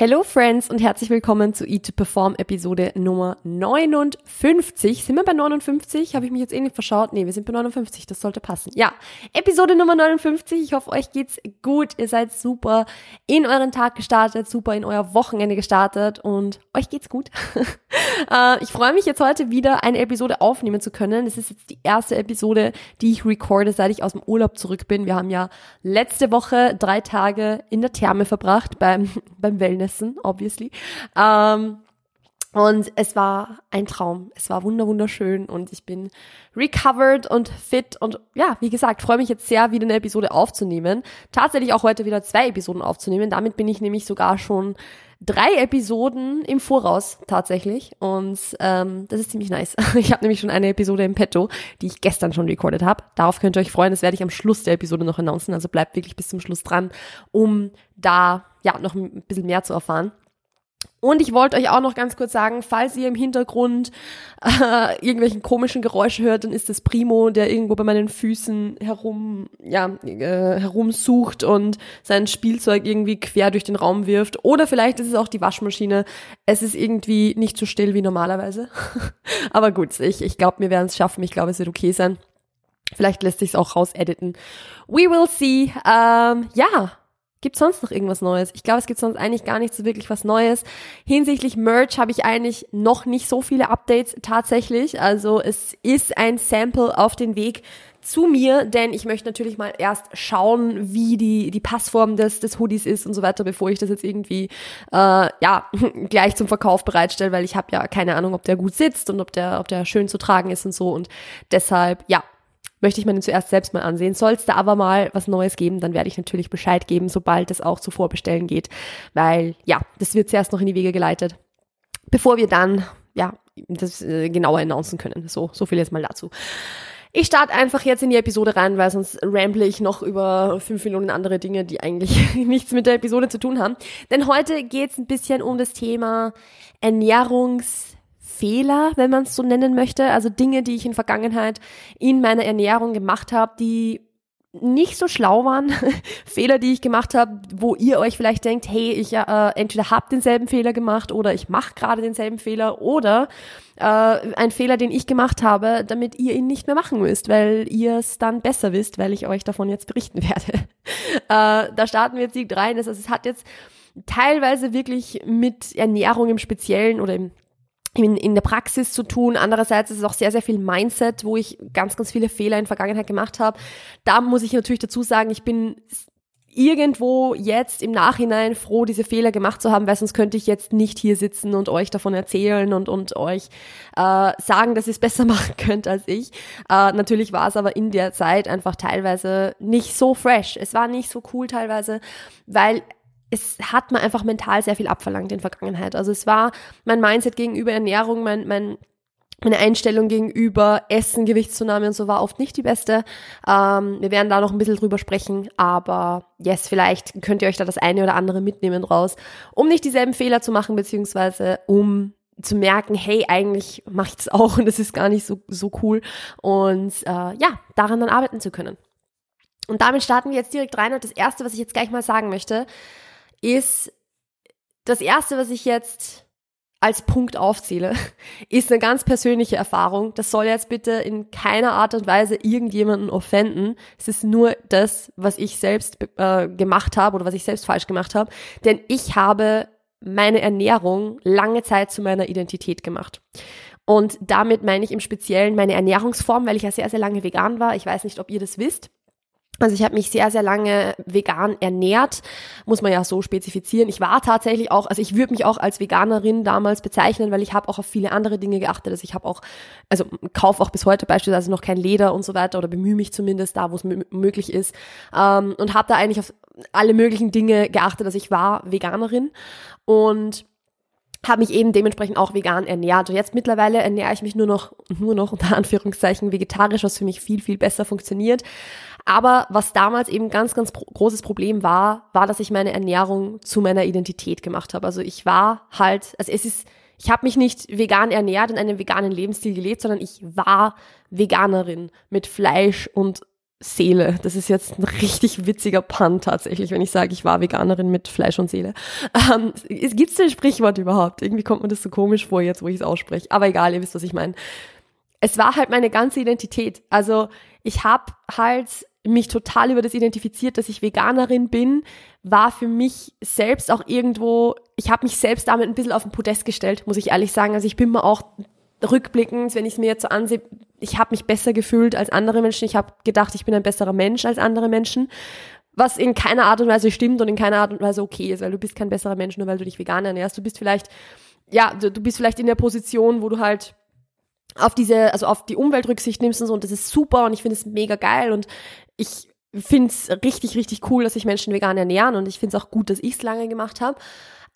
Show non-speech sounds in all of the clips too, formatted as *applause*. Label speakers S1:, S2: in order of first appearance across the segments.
S1: Hello Friends und herzlich willkommen zu Eat to Perform Episode Nummer 59. Sind wir bei 59? Habe ich mich jetzt irgendwie verschaut? Nee, wir sind bei 59, das sollte passen. Ja, Episode Nummer 59. Ich hoffe, euch geht's gut. Ihr seid super in euren Tag gestartet, super in euer Wochenende gestartet und euch geht's gut. *laughs* Äh, ich freue mich jetzt heute wieder eine Episode aufnehmen zu können. Das ist jetzt die erste Episode, die ich recorde, seit ich aus dem Urlaub zurück bin. Wir haben ja letzte Woche drei Tage in der Therme verbracht beim, *laughs* beim Wellness essen, obviously. Ähm, und es war ein Traum. Es war wunder wunderschön und ich bin recovered und fit und ja, wie gesagt, freue mich jetzt sehr, wieder eine Episode aufzunehmen. Tatsächlich auch heute wieder zwei Episoden aufzunehmen. Damit bin ich nämlich sogar schon drei Episoden im Voraus tatsächlich und ähm, das ist ziemlich nice. *laughs* Ich habe nämlich schon eine Episode im Petto, die ich gestern schon recorded habe. Darauf könnt ihr euch freuen. Das werde ich am Schluss der Episode noch announcen. Also bleibt wirklich bis zum Schluss dran, um da ja noch ein bisschen mehr zu erfahren. Und ich wollte euch auch noch ganz kurz sagen, falls ihr im Hintergrund äh, irgendwelchen komischen Geräusche hört, dann ist das Primo, der irgendwo bei meinen Füßen herum, ja, äh, herumsucht und sein Spielzeug irgendwie quer durch den Raum wirft. Oder vielleicht ist es auch die Waschmaschine. Es ist irgendwie nicht so still wie normalerweise. *laughs* Aber gut, ich, ich glaube, wir werden es schaffen. Ich glaube, es wird okay sein. Vielleicht lässt sich es auch raus editen. We will see. Ähm, ja, Gibt sonst noch irgendwas Neues? Ich glaube, es gibt sonst eigentlich gar nicht so wirklich was Neues. Hinsichtlich Merch habe ich eigentlich noch nicht so viele Updates tatsächlich. Also es ist ein Sample auf den Weg zu mir, denn ich möchte natürlich mal erst schauen, wie die, die Passform des, des Hoodies ist und so weiter, bevor ich das jetzt irgendwie äh, ja *laughs* gleich zum Verkauf bereitstelle, weil ich habe ja keine Ahnung, ob der gut sitzt und ob der, ob der schön zu tragen ist und so. Und deshalb, ja, möchte ich mir den zuerst selbst mal ansehen. Soll es da aber mal was Neues geben, dann werde ich natürlich Bescheid geben, sobald es auch zu Vorbestellen geht, weil ja, das wird zuerst noch in die Wege geleitet, bevor wir dann ja das äh, genauer announcen können. So, so viel jetzt mal dazu. Ich starte einfach jetzt in die Episode rein, weil sonst ramble ich noch über fünf Millionen andere Dinge, die eigentlich *laughs* nichts mit der Episode zu tun haben. Denn heute geht es ein bisschen um das Thema Ernährungs- Fehler, wenn man es so nennen möchte, also Dinge, die ich in Vergangenheit in meiner Ernährung gemacht habe, die nicht so schlau waren, *laughs* Fehler, die ich gemacht habe, wo ihr euch vielleicht denkt, hey, ich äh, entweder habe denselben Fehler gemacht oder ich mache gerade denselben Fehler oder äh, ein Fehler, den ich gemacht habe, damit ihr ihn nicht mehr machen müsst, weil ihr es dann besser wisst, weil ich euch davon jetzt berichten *laughs* werde. äh, da starten wir jetzt direkt rein. Also es hat jetzt teilweise wirklich mit Ernährung im Speziellen oder im in, in der Praxis zu tun. Andererseits ist es auch sehr, sehr viel Mindset, wo ich ganz, ganz viele Fehler in Vergangenheit gemacht habe. Da muss ich natürlich dazu sagen, ich bin irgendwo jetzt im Nachhinein froh, diese Fehler gemacht zu haben, weil sonst könnte ich jetzt nicht hier sitzen und euch davon erzählen und, und euch äh, sagen, dass ihr es *laughs* besser machen könnt als ich. Äh, natürlich war es aber in der Zeit einfach teilweise nicht so fresh. Es war nicht so cool teilweise, weil es hat mir einfach mental sehr viel abverlangt in Vergangenheit. Also es war mein Mindset gegenüber Ernährung, mein, mein meine Einstellung gegenüber Essen, Gewichtszunahme und so war oft nicht die beste. Ähm, wir werden da noch ein bisschen drüber sprechen, aber yes, vielleicht könnt ihr euch da das eine oder andere mitnehmen raus, um nicht dieselben Fehler zu machen, beziehungsweise um zu merken, hey, eigentlich mache ich auch und das ist gar nicht so, so cool. Und äh, ja, daran dann arbeiten zu können. Und damit starten wir jetzt direkt rein. Und das Erste, was ich jetzt gleich mal sagen möchte, ist das erste, was ich jetzt als Punkt aufzähle, *laughs* ist eine ganz persönliche Erfahrung. Das soll jetzt bitte in keiner Art und Weise irgendjemanden offenden. Es ist nur das, was ich selbst äh, gemacht habe oder was ich selbst falsch gemacht habe. Denn ich habe meine Ernährung lange Zeit zu meiner Identität gemacht. Und damit meine ich im Speziellen meine Ernährungsform, weil ich ja sehr, sehr lange vegan war. Ich weiß nicht, ob ihr das wisst. Also ich habe mich sehr, sehr lange vegan ernährt, muss man ja so spezifizieren. Ich war tatsächlich auch, also ich würde mich auch als Veganerin damals bezeichnen, weil ich habe auch auf viele andere Dinge geachtet. Also ich habe auch, also kaufe auch bis heute beispielsweise noch kein Leder und so weiter oder bemühe mich zumindest da, wo es möglich ist. Ähm, und habe da eigentlich auf alle möglichen Dinge geachtet. Also ich war Veganerin und habe mich eben dementsprechend auch vegan ernährt. Und jetzt mittlerweile ernähre ich mich nur noch, nur noch unter Anführungszeichen vegetarisch, was für mich viel, viel besser funktioniert. Aber was damals eben ganz, ganz großes Problem war, war, dass ich meine Ernährung zu meiner Identität gemacht habe. Also ich war halt, also es ist, ich habe mich nicht vegan ernährt in einem veganen Lebensstil gelebt, sondern ich war Veganerin mit Fleisch und Seele. Das ist jetzt ein richtig witziger Pun tatsächlich, wenn ich sage, ich war Veganerin mit Fleisch und Seele. Ähm, Gibt es denn Sprichwort überhaupt? Irgendwie kommt mir das so komisch vor jetzt, wo ich es ausspreche. Aber egal, ihr wisst, was ich meine. Es war halt meine ganze Identität. Also ich habe halt mich total über das identifiziert, dass ich Veganerin bin, war für mich selbst auch irgendwo, ich habe mich selbst damit ein bisschen auf den Podest gestellt, muss ich ehrlich sagen. Also ich bin mir auch rückblickend, wenn ich es mir jetzt so ansehe, ich habe mich besser gefühlt als andere Menschen. Ich habe gedacht, ich bin ein besserer Mensch als andere Menschen. Was in keiner Art und Weise stimmt und in keiner Art und Weise okay ist, weil du bist kein besserer Mensch, nur weil du dich vegan ernährst. Du bist vielleicht, ja, du, du bist vielleicht in der Position, wo du halt auf diese, also auf die Umwelt Rücksicht nimmst und so und das ist super und ich finde es mega geil und ich finde es richtig, richtig cool, dass sich Menschen vegan ernähren und ich finde es auch gut, dass ich es lange gemacht habe.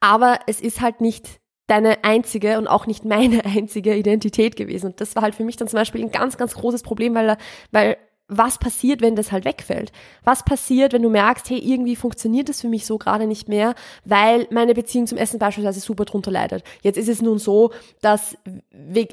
S1: Aber es ist halt nicht deine einzige und auch nicht *laughs* meine einzige Identität gewesen. Und das war halt für mich dann zum Beispiel ein ganz, ganz großes Problem, weil, weil was passiert, wenn das halt wegfällt? Was passiert, wenn du merkst, hey, irgendwie funktioniert das für mich so gerade nicht mehr, weil meine Beziehung zum Essen beispielsweise super drunter leidet. Jetzt ist es nun so, dass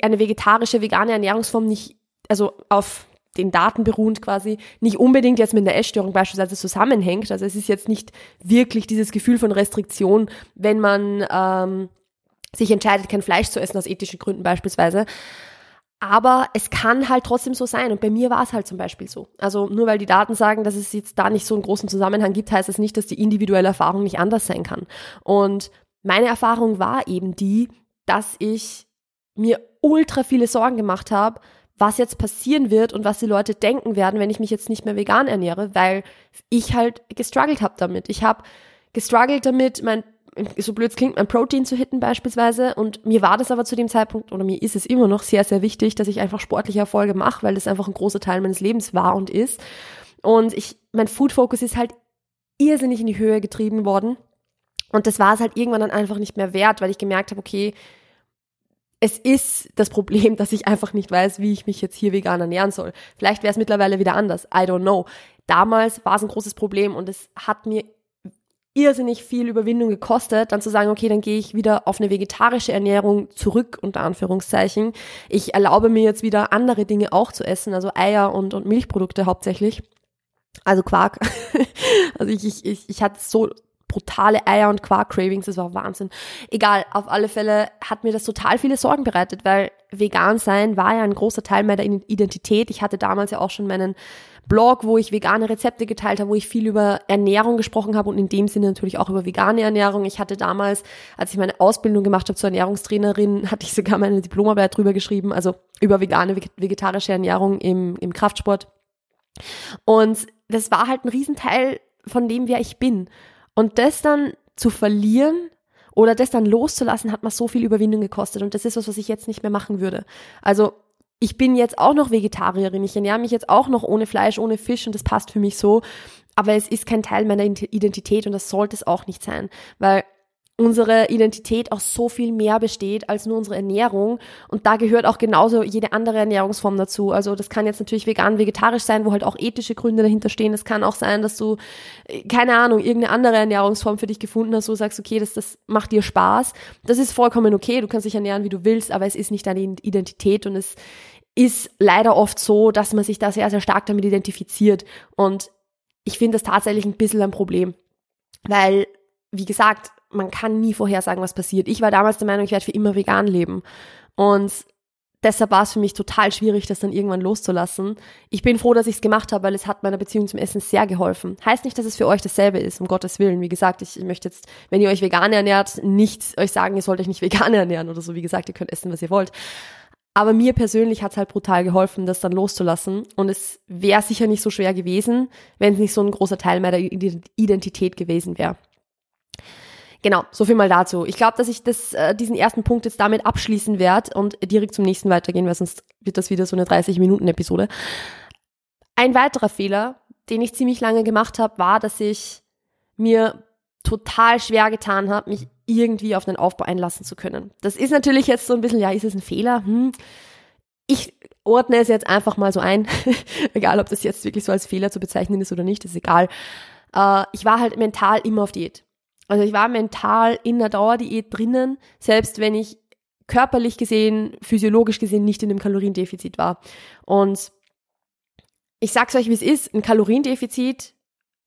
S1: eine vegetarische, vegane Ernährungsform nicht, also auf den Daten beruhend quasi, nicht unbedingt jetzt mit einer Essstörung beispielsweise zusammenhängt. Also es ist jetzt nicht wirklich dieses Gefühl von Restriktion, wenn man ähm, sich entscheidet, kein Fleisch zu essen, aus ethischen Gründen beispielsweise. Aber es kann halt trotzdem so sein. Und bei mir war es halt zum Beispiel so. Also nur weil die Daten sagen, dass es jetzt da nicht so einen großen Zusammenhang gibt, heißt das nicht, dass die individuelle Erfahrung nicht anders sein kann. Und meine Erfahrung war eben die, dass ich mir ultra viele Sorgen gemacht habe, was jetzt passieren wird und was die Leute denken werden, wenn ich mich jetzt nicht mehr vegan ernähre, weil ich halt gestruggelt habe damit. Ich habe gestruggelt damit, mein so blöd es klingt, mein Protein zu hitten beispielsweise. Und mir war das aber zu dem Zeitpunkt, oder mir ist es immer noch sehr, sehr wichtig, dass ich einfach sportliche Erfolge mache, weil das einfach ein großer Teil meines Lebens war und ist. Und ich, mein Food Focus ist halt irrsinnig in die Höhe getrieben worden. Und das war es halt irgendwann dann einfach nicht mehr wert, weil ich gemerkt habe, okay, es ist das Problem, *laughs* dass ich einfach nicht weiß, wie ich mich jetzt hier vegan ernähren soll. Vielleicht wäre es mittlerweile wieder anders. I don't know. Damals war es ein großes Problem und es hat mir irrsinnig viel Überwindung gekostet, dann zu sagen, okay, dann gehe ich wieder auf eine vegetarische Ernährung zurück, unter Anführungszeichen. Ich erlaube mir jetzt wieder andere Dinge auch zu essen, also Eier und, und Milchprodukte hauptsächlich. Also Quark. *laughs* also ich, ich, ich, ich hatte so brutale Eier- und Quark-Cravings, das war Wahnsinn. Egal, auf alle Fälle hat mir das total viele Sorgen bereitet, weil vegan sein war ja ein großer Teil meiner Identität. Ich hatte damals ja auch schon meinen Blog, wo ich vegane Rezepte geteilt habe, wo ich viel über Ernährung gesprochen habe und in dem Sinne natürlich auch über vegane Ernährung. Ich hatte damals, als ich meine Ausbildung gemacht habe zur Ernährungstrainerin, hatte ich sogar meine Diplomarbeit drüber geschrieben, also über vegane, vegetarische Ernährung im, im Kraftsport. Und das war halt ein Riesenteil von dem, wer ich bin. Und das dann zu verlieren oder das dann loszulassen, hat mir so viel Überwindung gekostet. Und das ist was, was ich jetzt nicht mehr machen würde. Also ich bin jetzt auch noch Vegetarierin. Ich ernähre mich jetzt auch noch ohne Fleisch, ohne Fisch und das passt für mich so. Aber es ist kein Teil meiner Identität und das sollte es auch nicht sein. Weil unsere Identität auch so viel mehr besteht als nur unsere Ernährung. Und da gehört auch genauso jede andere Ernährungsform dazu. Also das kann jetzt natürlich vegan, vegetarisch sein, wo halt auch ethische Gründe dahinter stehen. Das kann auch sein, dass du, äh, keine Ahnung, irgendeine andere Ernährungsform für dich gefunden hast, wo du sagst, okay, das, das macht dir Spaß. Das ist vollkommen okay. Du kannst dich ernähren, wie du willst, aber es ist nicht deine Identität und es ist leider oft so, dass man sich da sehr, sehr stark damit identifiziert. Und ich finde das tatsächlich ein bisschen ein Problem. Weil, wie gesagt, man kann nie vorhersagen, was passiert. Ich war damals der Meinung, ich werde für immer vegan leben. Und deshalb war es für mich total schwierig, das dann irgendwann loszulassen. Ich bin froh, dass ich es gemacht habe, weil es hat meiner Beziehung zum Essen sehr geholfen. Heißt nicht, dass es für euch dasselbe ist, um Gottes Willen. Wie gesagt, ich möchte jetzt, wenn ihr euch vegan ernährt, nicht euch sagen, ihr sollt euch nicht *laughs* vegan ernähren oder so. Wie gesagt, ihr könnt essen, was ihr wollt. Aber mir persönlich hat es halt brutal geholfen, das dann loszulassen. Und es wäre sicher nicht so schwer gewesen, wenn es nicht so ein großer Teil meiner Identität gewesen wäre. Genau, so viel mal dazu. Ich glaube, dass ich das, äh, diesen ersten Punkt jetzt damit abschließen werde und direkt zum nächsten weitergehen, weil sonst wird das wieder so eine 30-Minuten-Episode. Ein weiterer Fehler, den ich ziemlich lange gemacht habe, war, dass ich mir total schwer getan habe, mich irgendwie auf den Aufbau einlassen zu können. Das ist natürlich jetzt so ein bisschen, ja, ist es ein Fehler? Hm. Ich ordne es jetzt einfach mal so ein, *laughs* egal ob das jetzt wirklich so als Fehler zu bezeichnen ist oder nicht, ist egal. Äh, ich war halt mental immer auf Diät. Also ich war mental in der Dauerdiät drinnen, selbst wenn ich körperlich gesehen, physiologisch gesehen nicht in einem Kaloriendefizit war. Und ich sag's euch, wie es ist, ein Kaloriendefizit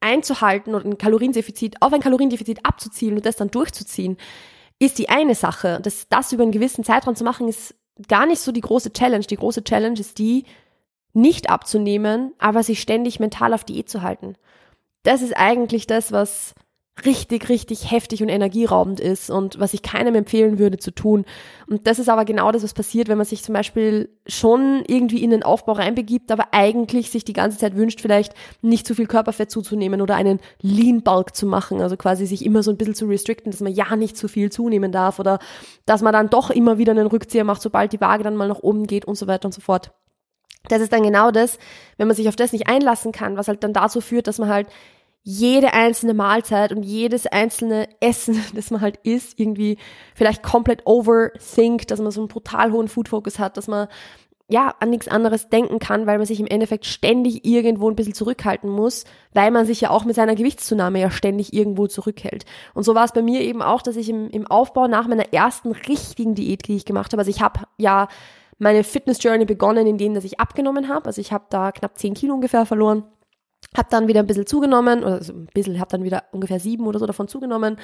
S1: einzuhalten oder ein Kaloriendefizit auf ein Kaloriendefizit abzuzielen und das dann durchzuziehen, ist die eine Sache. Das, das über einen gewissen Zeitraum zu machen, ist gar nicht so die große Challenge. Die große Challenge ist die, nicht abzunehmen, aber sich ständig mental auf Diät zu halten. Das ist eigentlich das, was richtig, richtig heftig und energieraubend ist und was ich keinem empfehlen würde zu tun. Und das ist aber genau das, was passiert, wenn man sich zum Beispiel schon irgendwie in den Aufbau reinbegibt, aber eigentlich sich die ganze Zeit wünscht, vielleicht nicht zu viel Körperfett zuzunehmen oder einen Lean Bulk zu machen, also quasi sich immer so ein bisschen zu restricten, dass man ja nicht zu viel zunehmen darf oder dass man dann doch immer wieder einen Rückzieher macht, sobald die Waage dann mal nach oben geht und so weiter und so fort. Das ist dann genau das, wenn man sich auf das nicht einlassen kann, was halt dann dazu führt, dass man halt jede einzelne Mahlzeit und jedes einzelne Essen, *laughs* das man halt isst, irgendwie vielleicht komplett overthinkt, dass man so einen brutal hohen Food-Focus hat, dass man ja an nichts anderes denken kann, weil man sich im Endeffekt ständig irgendwo ein bisschen zurückhalten muss, weil man sich ja auch mit seiner Gewichtszunahme ja ständig irgendwo zurückhält. Und so war es bei mir eben auch, dass ich im, im Aufbau nach meiner ersten richtigen Diät, die ich gemacht habe, also ich habe ja meine Fitness-Journey begonnen, indem dass ich abgenommen habe, also ich habe da knapp 10 Kilo ungefähr verloren hab dann wieder ein bisschen zugenommen, oder so ein bisschen, hab dann wieder ungefähr sieben oder so davon zugenommen.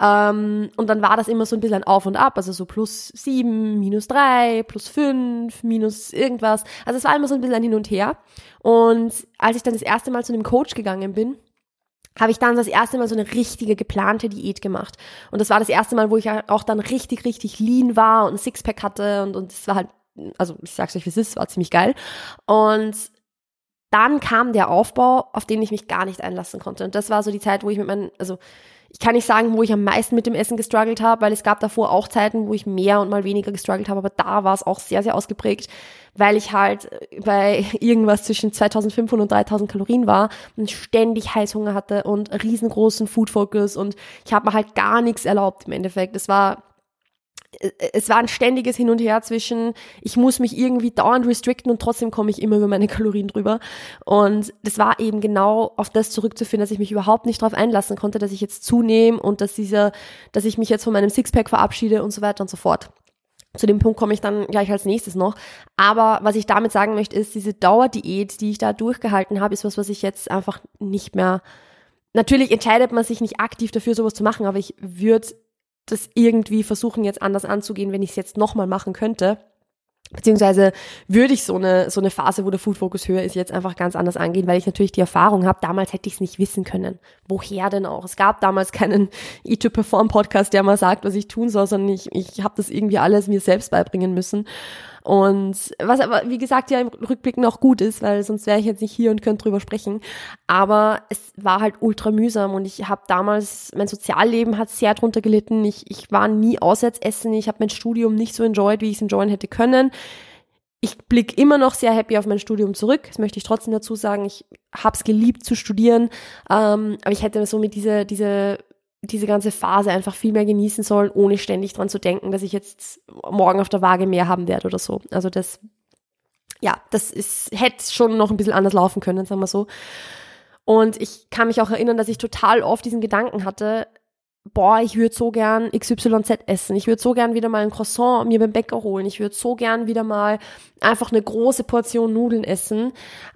S1: Ähm, und dann war das immer so ein bisschen ein Auf und Ab, also so plus sieben, minus drei, plus fünf, minus irgendwas. Also es war immer so ein bisschen ein Hin und Her. Und als ich dann das erste Mal zu einem Coach gegangen bin, habe ich dann das erste Mal so eine richtige geplante Diät gemacht. Und das war das erste Mal, wo ich auch dann richtig, richtig lean war und ein Sixpack hatte und, und es war halt, also ich sag's euch, wie es ist, war ziemlich geil. Und dann kam der Aufbau, auf den ich mich gar nicht einlassen konnte. Und das war so die Zeit, wo ich mit meinen, also ich kann nicht sagen, wo ich am meisten mit dem Essen gestruggelt habe, weil es gab davor auch Zeiten, wo ich mehr und mal weniger gestruggelt habe, aber da war es auch sehr, sehr ausgeprägt, weil ich halt bei irgendwas zwischen 2500 und 3000 Kalorien war und ständig Heißhunger hatte und riesengroßen Food Focus und ich habe mir halt gar nichts erlaubt im Endeffekt. Es war es war ein ständiges Hin und Her zwischen, ich muss mich irgendwie dauernd restricten und trotzdem komme ich immer über meine *laughs* Kalorien drüber. Und das war eben genau auf das zurückzuführen, dass ich mich überhaupt nicht darauf einlassen konnte, dass ich jetzt zunehme und dass dieser, dass ich mich jetzt von meinem Sixpack verabschiede und so weiter und so fort. Zu dem Punkt komme ich dann gleich als nächstes noch. Aber was ich damit sagen möchte, ist, diese Dauerdiät, die ich da durchgehalten habe, ist was, was ich jetzt einfach nicht mehr. Natürlich entscheidet man sich nicht aktiv dafür, sowas zu machen, aber ich würde das irgendwie versuchen jetzt anders anzugehen, wenn ich es jetzt nochmal machen könnte. Beziehungsweise würde ich so eine, so eine Phase, wo der Food Focus höher ist, jetzt einfach ganz anders angehen, weil ich natürlich die Erfahrung habe. Damals hätte ich es nicht wissen können. Woher denn auch? Es gab damals keinen *laughs* E2 Perform Podcast, der mal sagt, was ich tun soll, sondern ich, ich habe das irgendwie alles mir selbst beibringen müssen. Und was aber, wie gesagt, ja im Rückblick noch gut ist, weil sonst wäre ich jetzt nicht hier und könnte drüber sprechen. Aber es war halt ultra mühsam und ich habe damals, mein Sozialleben hat sehr drunter gelitten. Ich, ich war nie auswärts essen. Ich habe mein Studium nicht so enjoyed, wie ich es enjoyen hätte können. Ich blicke immer noch sehr happy auf mein Studium zurück. Das möchte ich trotzdem dazu sagen. Ich habe es geliebt zu studieren, ähm, aber ich hätte so mit diese diese diese ganze Phase einfach viel mehr genießen sollen, ohne ständig dran zu denken, dass ich jetzt morgen auf der Waage mehr haben werde oder so. Also das, ja, das ist, hätte schon noch ein bisschen anders laufen können, sagen wir so. Und ich kann mich auch erinnern, dass ich total oft diesen Gedanken hatte, boah, ich würde so gern XYZ essen. Ich würde so gern wieder mal ein Croissant mir beim Bäcker holen. Ich würde so gern wieder mal einfach eine große Portion Nudeln essen.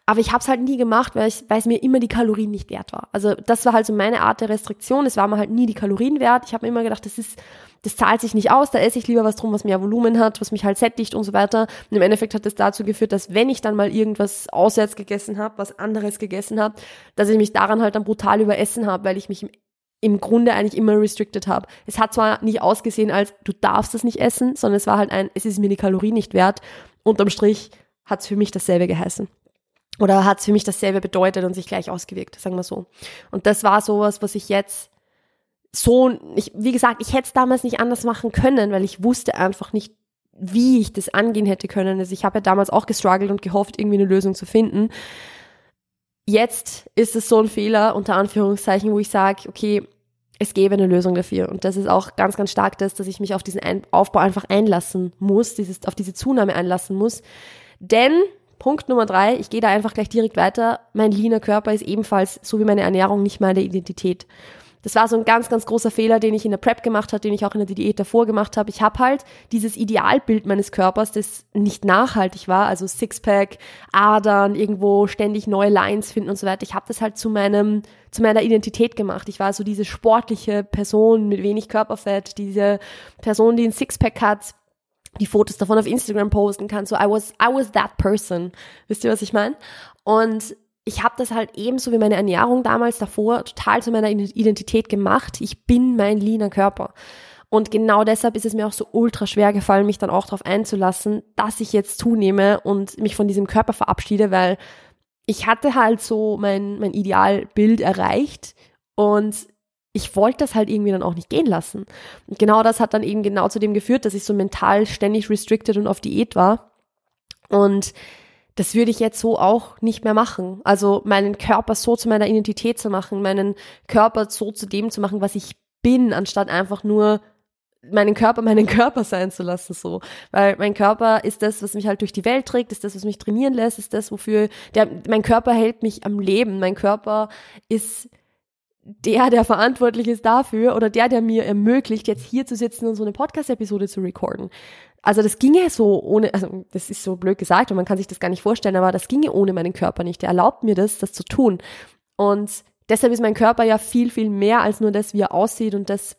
S1: Aber ich habe es halt nie gemacht, weil, ich, weil es mir immer die Kalorien nicht wert war. Also das war halt so meine Art der Restriktion. Es war mir halt nie die Kalorien wert. Ich habe immer gedacht, das ist, das zahlt sich nicht aus. Da esse ich lieber was drum, was mehr Volumen hat, was mich halt sättigt und so weiter. Und im Endeffekt hat das dazu geführt, dass wenn ich dann mal irgendwas auswärts gegessen habe, was anderes gegessen habe, dass ich mich daran halt dann brutal überessen habe, weil ich mich im im Grunde eigentlich immer restricted habe. Es hat zwar nicht ausgesehen als, du darfst das nicht essen, sondern es war halt ein, es ist mir die Kalorien nicht wert. Unterm Strich hat es für mich dasselbe geheißen. Oder hat es für mich dasselbe bedeutet und sich gleich ausgewirkt, sagen wir so. Und das war sowas, was ich jetzt so, ich, wie gesagt, ich hätte es damals nicht anders machen können, weil ich wusste einfach nicht, wie ich das angehen hätte können. Also ich habe ja damals auch gestruggelt und gehofft, irgendwie eine Lösung zu finden. Jetzt ist es so ein Fehler, unter Anführungszeichen, wo ich sage, okay, es gäbe eine Lösung dafür. Und das ist auch ganz, ganz stark das, dass ich mich auf diesen Aufbau einfach einlassen muss, dieses, auf diese Zunahme einlassen muss. Denn, Punkt Nummer drei, ich gehe da einfach gleich direkt weiter, mein leaner Körper ist ebenfalls, so wie meine Ernährung, nicht meine Identität. Das war so ein ganz, ganz großer Fehler, den ich in der Prep gemacht habe, den ich auch in der Diät davor gemacht habe. Ich habe halt dieses Idealbild meines Körpers, das nicht nachhaltig war, also Sixpack, Adern, irgendwo ständig neue Lines finden und so weiter. Ich habe das halt zu meinem, zu meiner Identität gemacht. Ich war so diese sportliche Person mit wenig Körperfett, diese Person, die ein Sixpack hat, die Fotos davon auf Instagram posten kann. So I was, I was that person. Wisst ihr, was ich meine? Und ich habe das halt ebenso wie meine Ernährung damals davor total zu meiner Identität gemacht. Ich bin mein leaner Körper. Und genau deshalb ist es mir auch so ultra schwer gefallen, mich dann auch darauf einzulassen, dass ich jetzt zunehme und mich von diesem Körper verabschiede, weil ich hatte halt so mein, mein Idealbild erreicht und ich wollte das halt irgendwie dann auch nicht gehen lassen. Und genau das hat dann eben genau zu dem geführt, dass ich so mental ständig restricted und auf Diät war. Und das würde ich jetzt so auch nicht mehr machen. Also meinen Körper so zu meiner Identität zu machen, meinen Körper so zu dem zu machen, was ich bin, anstatt einfach nur meinen Körper *laughs* meinen Körper sein zu lassen, so. Weil mein Körper ist das, was mich halt durch die Welt trägt, ist das, was mich trainieren lässt, ist das, wofür der, mein Körper hält mich am Leben. Mein Körper ist der, der verantwortlich ist dafür oder der, der mir ermöglicht, jetzt hier zu sitzen und so eine Podcast-Episode zu recorden. Also das ginge so ohne, also das ist so blöd gesagt und man kann sich das gar nicht vorstellen, aber das ginge ohne meinen Körper nicht. Der erlaubt mir das, das zu tun. Und deshalb ist mein Körper ja viel, viel mehr als nur das, wie er aussieht und das,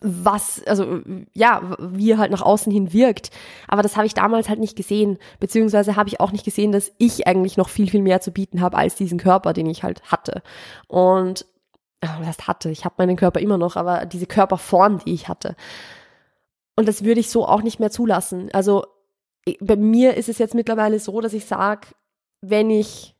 S1: was, also ja, wie er halt nach außen hin wirkt. Aber das habe ich damals halt nicht gesehen, beziehungsweise habe ich auch nicht gesehen, dass ich eigentlich noch viel, viel mehr zu bieten habe als diesen Körper, den ich halt hatte. Und was heißt hatte, ich habe meinen Körper immer noch, aber diese Körperform, die ich hatte. Und das würde ich so auch nicht mehr zulassen. Also bei mir ist es jetzt mittlerweile so, dass ich sage, wenn ich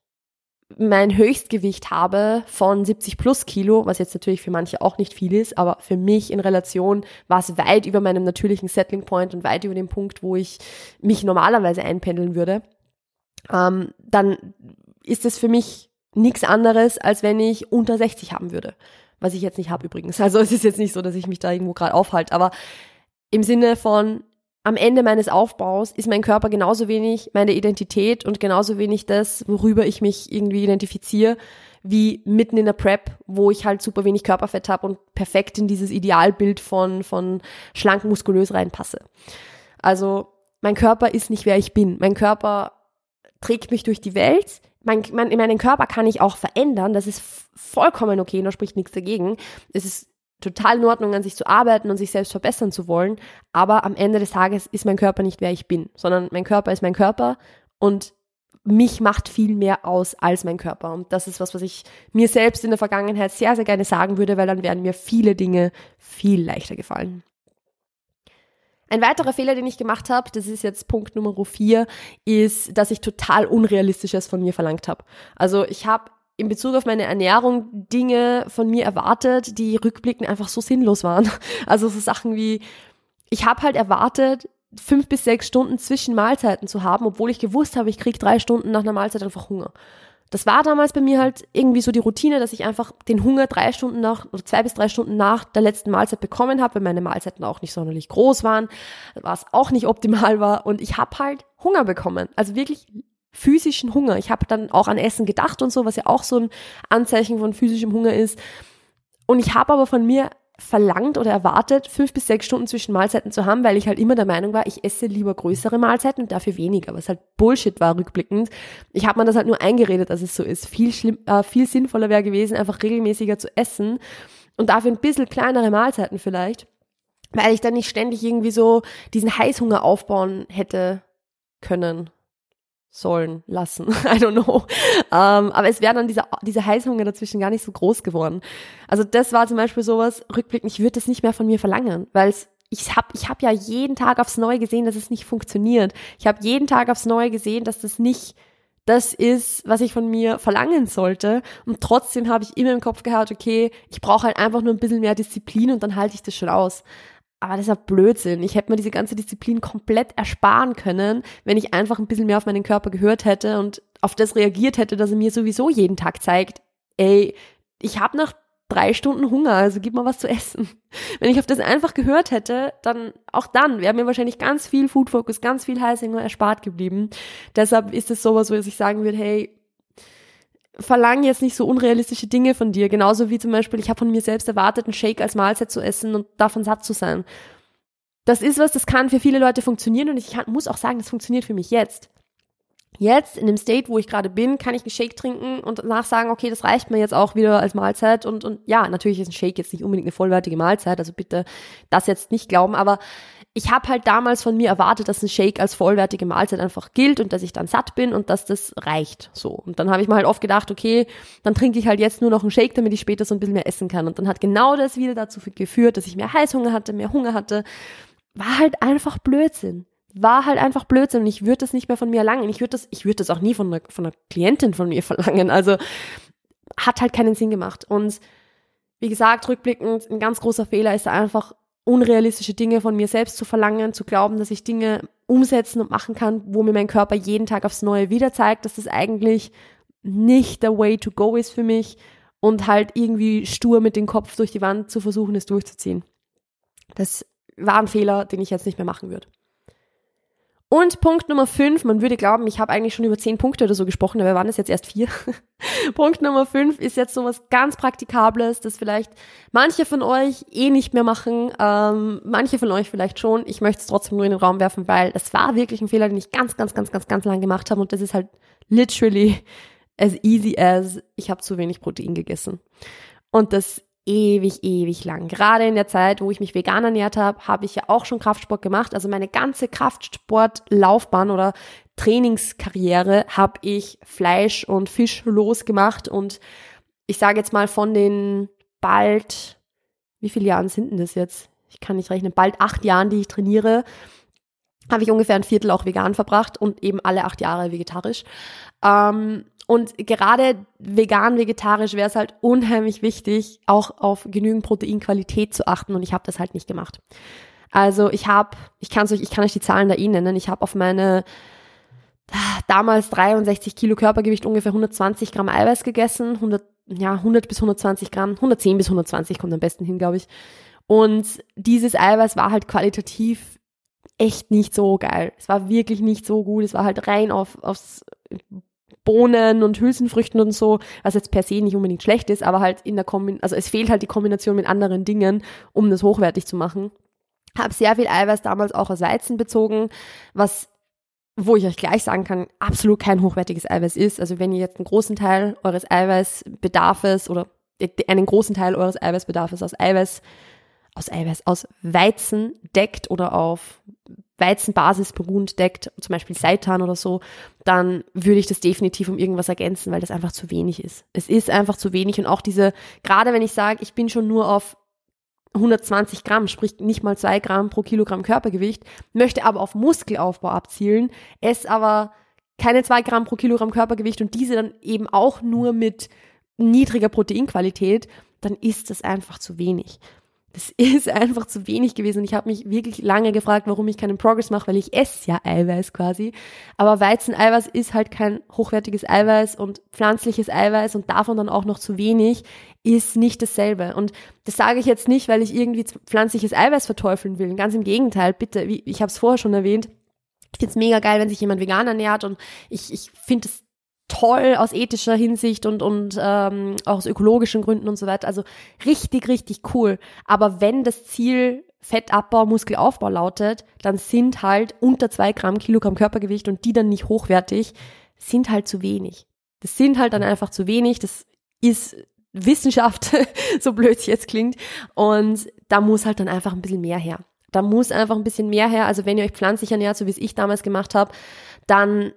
S1: mein Höchstgewicht habe von 70 plus Kilo, was jetzt natürlich für manche auch nicht viel ist, aber für mich in Relation war es weit über meinem natürlichen Settling Point und weit über dem Punkt, wo ich mich normalerweise einpendeln würde, ähm, dann ist es für mich nichts anderes, als wenn ich unter 60 haben würde. Was ich jetzt nicht habe übrigens. Also es ist jetzt nicht so, dass ich mich da irgendwo gerade aufhalte, aber im Sinne von, am Ende meines Aufbaus ist mein Körper genauso wenig meine Identität und genauso wenig das, worüber ich mich irgendwie identifiziere, wie mitten in der Prep, wo ich halt super wenig Körperfett habe und perfekt in dieses Idealbild von, von schlank muskulös reinpasse. Also mein Körper ist nicht wer ich bin. Mein Körper trägt mich durch die Welt. Mein, mein, meinen Körper kann ich auch verändern. Das ist vollkommen okay, da spricht nichts dagegen. Es ist total in Ordnung, an sich zu arbeiten und sich selbst verbessern zu wollen. Aber am Ende des Tages ist mein Körper nicht wer ich bin, sondern mein Körper ist mein Körper und mich macht viel mehr aus als mein Körper. Und das ist was, was ich mir selbst in der Vergangenheit sehr, sehr gerne sagen würde, weil dann werden mir viele Dinge viel leichter gefallen. Ein weiterer Fehler, den ich gemacht habe, das ist jetzt Punkt Nummer vier, ist, dass ich total Unrealistisches von mir verlangt habe. Also ich habe in Bezug auf meine Ernährung Dinge von mir erwartet, die rückblickend einfach so sinnlos waren. *laughs* Also so Sachen wie, ich habe halt erwartet, fünf bis sechs Stunden zwischen Mahlzeiten zu haben, obwohl ich gewusst habe, ich krieg drei Stunden nach einer Mahlzeit einfach Hunger. Das war damals bei mir halt irgendwie so die Routine, dass ich einfach den Hunger drei Stunden nach oder zwei bis drei Stunden nach der letzten Mahlzeit bekommen habe, weil meine Mahlzeiten auch nicht sonderlich groß waren, was auch nicht optimal war und ich habe halt Hunger bekommen. Also wirklich physischen Hunger. Ich habe dann auch an Essen gedacht und so, was ja auch so ein Anzeichen von physischem Hunger ist. Und ich habe aber von mir verlangt oder erwartet, fünf bis sechs Stunden zwischen Mahlzeiten zu haben, weil ich halt immer der Meinung war, ich esse lieber größere Mahlzeiten und dafür weniger, was halt Bullshit war rückblickend. Ich habe mir das halt nur eingeredet, dass es so ist. Viel, schlimm, äh, viel sinnvoller wäre gewesen, einfach regelmäßiger zu essen und dafür ein bisschen kleinere Mahlzeiten vielleicht, weil ich dann nicht ständig irgendwie so diesen Heißhunger aufbauen hätte können sollen lassen. *laughs* I don't know. Ähm, aber es wäre dann dieser, dieser Heißhunger dazwischen gar nicht so groß geworden. Also das war zum Beispiel sowas, rückblickend, ich würde das nicht mehr von mir verlangen, weil ich habe ich hab ja jeden Tag aufs Neue gesehen, dass es nicht funktioniert. Ich habe jeden Tag aufs Neue gesehen, dass das nicht das ist, was ich von mir verlangen sollte. Und trotzdem habe ich immer im Kopf gehabt, okay, ich brauche halt einfach nur ein bisschen mehr Disziplin und dann halte ich das schon aus. Aber das ist ja Blödsinn. Ich hätte mir diese ganze Disziplin komplett ersparen können, wenn ich einfach ein bisschen mehr auf meinen Körper gehört hätte und auf das reagiert hätte, dass er mir sowieso jeden Tag zeigt, ey, ich habe nach drei Stunden Hunger, also gib mal was zu essen. *laughs* Wenn ich auf das einfach gehört hätte, dann auch dann wäre mir wahrscheinlich ganz viel Food Focus, ganz viel Heißhunger erspart geblieben. Deshalb ist es sowas, wo ich sagen würde, hey, verlange jetzt nicht so unrealistische Dinge von dir. Genauso wie zum Beispiel, ich habe von mir selbst erwartet, einen Shake als Mahlzeit zu essen und davon satt zu sein. Das ist was, das kann für viele Leute funktionieren und ich kann, muss auch sagen, das funktioniert für mich jetzt. Jetzt, in dem State, wo ich gerade bin, kann ich einen Shake trinken und danach sagen, okay, das reicht mir jetzt auch wieder als Mahlzeit. Und, und ja, natürlich ist ein Shake jetzt nicht unbedingt eine vollwertige Mahlzeit, also bitte das jetzt nicht glauben, aber ich habe halt damals von mir erwartet, dass ein Shake als vollwertige Mahlzeit einfach gilt und dass ich dann satt bin und dass das reicht. So. Und dann habe ich mir halt oft gedacht, okay, dann trinke ich halt jetzt nur noch einen Shake, damit ich später so ein bisschen mehr essen kann. Und dann hat genau das wieder dazu geführt, dass ich mehr Heißhunger hatte, mehr Hunger hatte. War halt einfach Blödsinn war halt einfach Blödsinn und ich würde das nicht mehr von mir erlangen. Ich würde das, ich würde das auch nie von einer, von einer Klientin von mir *laughs* verlangen. Also hat halt keinen Sinn gemacht. Und wie gesagt, rückblickend, ein ganz großer Fehler ist einfach unrealistische Dinge von mir selbst zu verlangen, zu glauben, dass ich Dinge umsetzen und machen kann, wo mir mein Körper jeden Tag aufs Neue wieder zeigt, dass das eigentlich nicht der way to go ist für mich und halt irgendwie stur mit dem Kopf durch die Wand zu versuchen, es durchzuziehen. Das war ein Fehler, den ich jetzt nicht mehr machen würde. Und Punkt Nummer fünf, man würde glauben, ich habe eigentlich schon über zehn Punkte oder so gesprochen, aber waren es jetzt erst vier. *laughs* Punkt Nummer fünf ist jetzt so was ganz Praktikables, das vielleicht manche von euch eh nicht mehr machen, ähm, manche von euch vielleicht schon. Ich möchte es trotzdem nur in den Raum werfen, weil es war wirklich ein Fehler, den ich ganz, ganz, ganz, ganz, ganz lang gemacht habe und das ist halt literally as easy as ich habe zu wenig Protein gegessen. Und das ewig, ewig lang. Gerade in der Zeit, wo ich mich vegan ernährt habe, habe ich ja auch schon Kraftsport gemacht. Also meine ganze Kraftsportlaufbahn oder Trainingskarriere habe ich Fleisch und Fisch losgemacht und ich sage jetzt mal von den bald, wie viele Jahren sind denn das jetzt? Ich kann nicht rechnen, bald acht Jahren, die ich trainiere, habe ich ungefähr ein Viertel auch vegan verbracht und eben alle acht Jahre vegetarisch. Ähm, und gerade vegan, vegetarisch wäre es halt unheimlich wichtig, auch auf genügend Proteinqualität zu achten und ich habe das halt nicht gemacht. Also ich habe, ich kann euch, ich kann euch die Zahlen da eh nennen. Ich habe auf meine damals 63 Kilo Körpergewicht ungefähr 120 Gramm Eiweiß gegessen, 100, ja 100 bis 120 Gramm, 110 bis 120 kommt am besten hin, glaube ich. Und dieses Eiweiß war halt qualitativ echt nicht so geil. Es war wirklich nicht so gut. Es war halt rein auf, aufs Bohnen und Hülsenfrüchten und so, was jetzt per se nicht unbedingt schlecht ist, aber halt in der Kombination, also es fehlt halt die Kombination mit anderen Dingen, um das hochwertig zu machen. Habe sehr viel Eiweiß damals auch aus Weizen bezogen, was wo ich euch gleich sagen kann, absolut kein hochwertiges Eiweiß ist. Also wenn ihr jetzt einen großen Teil eures Eiweißbedarfes oder einen großen Teil eures Eiweißbedarfes aus Eiweiß, aus Eiweiß, aus Weizen deckt oder auf Weizenbasis beruhend deckt, zum Beispiel Seitan oder so, dann würde ich das definitiv um irgendwas ergänzen, weil das einfach zu wenig ist. Es ist einfach zu wenig und auch diese, gerade wenn ich sage, ich bin schon nur auf 120 Gramm, sprich nicht mal zwei Gramm pro Kilogramm Körpergewicht, möchte aber auf Muskelaufbau abzielen, esse aber keine zwei Gramm pro Kilogramm Körpergewicht und diese dann eben auch nur mit niedriger Proteinqualität, dann ist das einfach zu wenig das *laughs* ist einfach zu wenig gewesen. Und ich habe mich wirklich lange gefragt, warum ich keinen Progress mache, weil ich esse ja Eiweiß quasi. Aber Weizeneiweiß ist halt kein hochwertiges Eiweiß und pflanzliches Eiweiß und davon dann auch noch zu wenig ist nicht dasselbe. Und das sage ich jetzt nicht, weil ich irgendwie pflanzliches Eiweiß verteufeln will. Ganz im Gegenteil, bitte, wie, ich habe es vorher schon erwähnt, ich finde es mega geil, wenn sich jemand vegan ernährt und ich, ich finde es toll aus ethischer Hinsicht und, und ähm, auch aus ökologischen Gründen und so weiter. Also richtig, richtig cool. Aber wenn das Ziel Fettabbau, Muskelaufbau lautet, dann sind halt unter zwei Gramm Kilogramm Körpergewicht und die dann nicht hochwertig, sind halt zu wenig. Das sind halt dann einfach zu wenig. Das ist Wissenschaft, *laughs* so blöd es jetzt klingt. Und da muss halt dann einfach ein bisschen mehr her. Da muss einfach ein bisschen mehr her. Also wenn ihr euch pflanzlich ernährt, so wie es ich damals gemacht habe, dann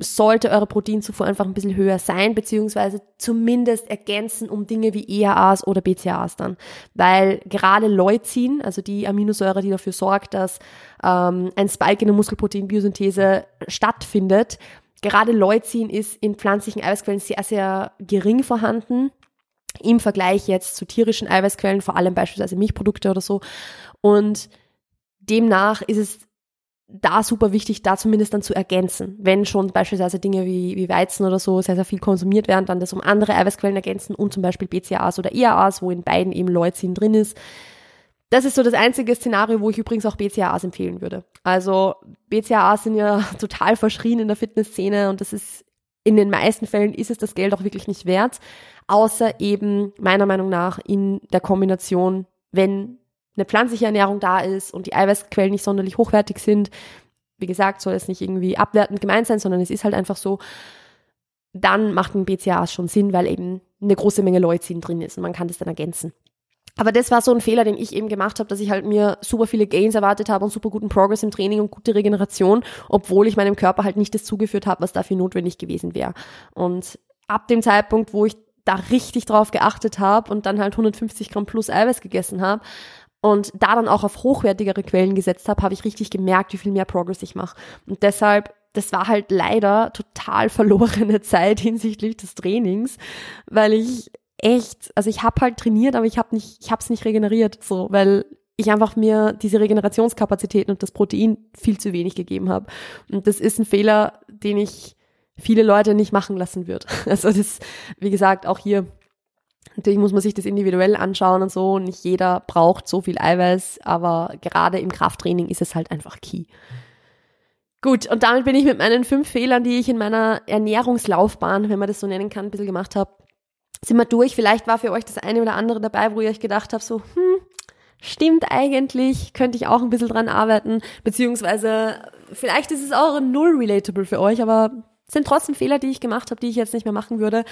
S1: sollte eure Proteinzufuhr einfach ein bisschen höher sein, beziehungsweise zumindest ergänzen um Dinge wie EAAs oder BCAAs dann. Weil gerade Leucin, also die Aminosäure, die dafür sorgt, dass ähm, ein Spike in der Muskelproteinbiosynthese stattfindet, gerade Leucin ist in pflanzlichen Eiweißquellen sehr, sehr gering vorhanden im Vergleich jetzt zu tierischen Eiweißquellen, vor allem beispielsweise Milchprodukte oder so. Und demnach ist es da super wichtig, da zumindest dann zu ergänzen. Wenn schon beispielsweise Dinge wie, wie Weizen oder so sehr, sehr viel konsumiert werden, dann das um andere Eiweißquellen ergänzen und zum Beispiel BCAAs oder IAAs, wo in beiden eben Leucin drin ist. Das ist so das einzige Szenario, wo ich übrigens auch BCAAs empfehlen würde. Also BCAAs sind ja *laughs* total verschrien in der Fitnessszene und das ist in den meisten Fällen ist es das Geld auch wirklich nicht wert, außer eben meiner Meinung nach in der Kombination, wenn eine pflanzliche Ernährung da ist und die Eiweißquellen nicht sonderlich hochwertig sind, wie gesagt, soll es nicht irgendwie abwertend gemeint sein, sondern es ist halt einfach so, dann macht ein BCA schon Sinn, weil eben eine große Menge Leucin drin ist und man kann das dann ergänzen. Aber das war so ein Fehler, den ich eben gemacht habe, dass ich halt mir super viele Gains erwartet habe und super guten Progress im Training und gute Regeneration, obwohl ich meinem Körper halt nicht das zugeführt habe, was dafür notwendig gewesen wäre. Und ab dem Zeitpunkt, wo ich da richtig drauf geachtet habe und dann halt 150 Gramm plus Eiweiß gegessen habe, und da dann auch auf hochwertigere Quellen gesetzt habe, habe ich richtig gemerkt, wie viel mehr Progress ich mache. Und deshalb, das war halt leider total *laughs* verlorene Zeit hinsichtlich des Trainings, weil ich echt, also ich habe halt trainiert, aber ich habe nicht, ich habe es nicht regeneriert, so, weil ich einfach mir diese Regenerationskapazitäten und das Protein viel zu wenig gegeben habe. Und das ist ein Fehler, den ich viele Leute nicht machen lassen würde. *laughs* Also das, wie gesagt, auch hier Natürlich muss man sich das individuell anschauen und so. Nicht jeder braucht so viel Eiweiß, aber gerade im Krafttraining ist es halt einfach key. Gut, und damit bin ich mit meinen fünf Fehlern, die ich in meiner Ernährungslaufbahn, wenn man das so nennen kann, ein bisschen gemacht habe, sind wir durch. Vielleicht war für euch das eine oder andere dabei, wo ihr euch gedacht habt, so, hm, stimmt eigentlich, könnte ich auch ein bisschen dran arbeiten, beziehungsweise vielleicht ist es auch null relatable für euch, aber sind trotzdem Fehler, die ich gemacht habe, die ich jetzt nicht mehr machen würde.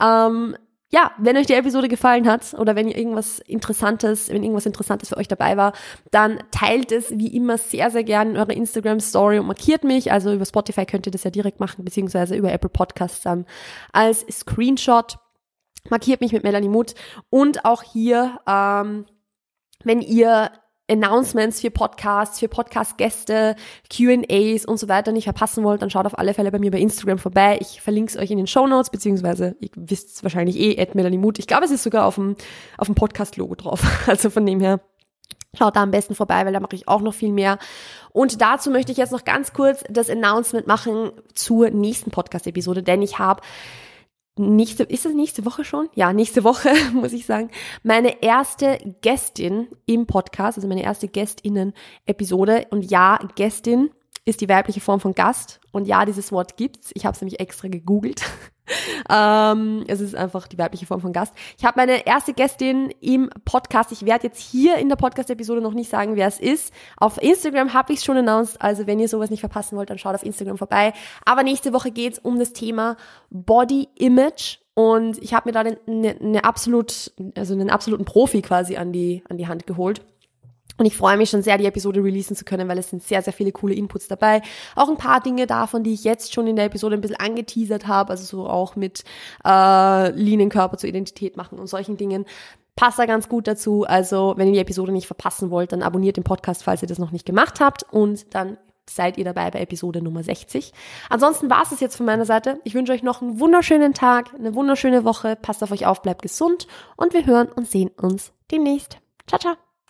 S1: Ähm, ja, wenn euch die Episode gefallen hat oder wenn ihr irgendwas Interessantes, wenn irgendwas Interessantes für euch dabei war, dann teilt es wie immer sehr, sehr gerne in eurer Instagram Story und markiert mich. Also über Spotify könnt ihr das ja direkt machen, beziehungsweise über Apple Podcasts dann als Screenshot. Markiert mich mit Melanie Muth und auch hier, ähm, wenn ihr Announcements für Podcasts, für Podcast-Gäste, QAs und so weiter nicht verpassen wollt, dann schaut auf alle Fälle bei mir bei Instagram vorbei. Ich verlinke es euch in den Show Notes, beziehungsweise ihr wisst es wahrscheinlich eh, at Melanie Mut. Ich glaube, es ist sogar auf dem, auf dem Podcast-Logo drauf. *laughs* Also von dem her, Schaut da am besten vorbei, weil da mache ich auch noch viel mehr. Und dazu möchte ich jetzt noch ganz kurz das Announcement machen zur nächsten Podcast-Episode, denn ich habe nächste, ist es nächste Woche schon? Ja, nächste Woche, *laughs* muss ich sagen, meine erste Gästin im Podcast, also meine erste Gästinnen-Episode. Und ja, Gästin ist die weibliche Form von Gast. Und ja, dieses Wort gibt's. Ich habe es nämlich extra gegoogelt. *laughs* ähm, es ist einfach die weibliche Form von Gast. Ich habe meine erste Gästin im Podcast. Ich werde jetzt hier in der Podcast-Episode noch nicht sagen, wer es ist. Auf Instagram habe ich es schon announced. Also wenn ihr sowas nicht verpassen wollt, dann schaut auf Instagram vorbei. Aber nächste Woche geht's um das Thema Body Image. Und ich habe mir da eine, eine absolut, also einen absoluten Profi quasi an die, an die Hand geholt. Und ich freue mich schon sehr, die Episode releasen zu können, weil es sind sehr, sehr viele coole Inputs dabei. Auch ein paar Dinge davon, die ich jetzt schon in der Episode ein bisschen angeteasert habe, also so auch mit äh, Linienkörper zur Identität machen und solchen Dingen. Passt da ganz gut dazu. Also, wenn ihr die Episode nicht verpassen wollt, dann abonniert den Podcast, falls ihr das noch nicht gemacht habt. Und dann seid ihr dabei bei Episode Nummer 60. Ansonsten war es es jetzt von meiner Seite. Ich wünsche euch noch einen wunderschönen Tag, eine wunderschöne Woche. Passt auf euch auf, bleibt gesund und wir hören und sehen uns demnächst. Ciao, ciao.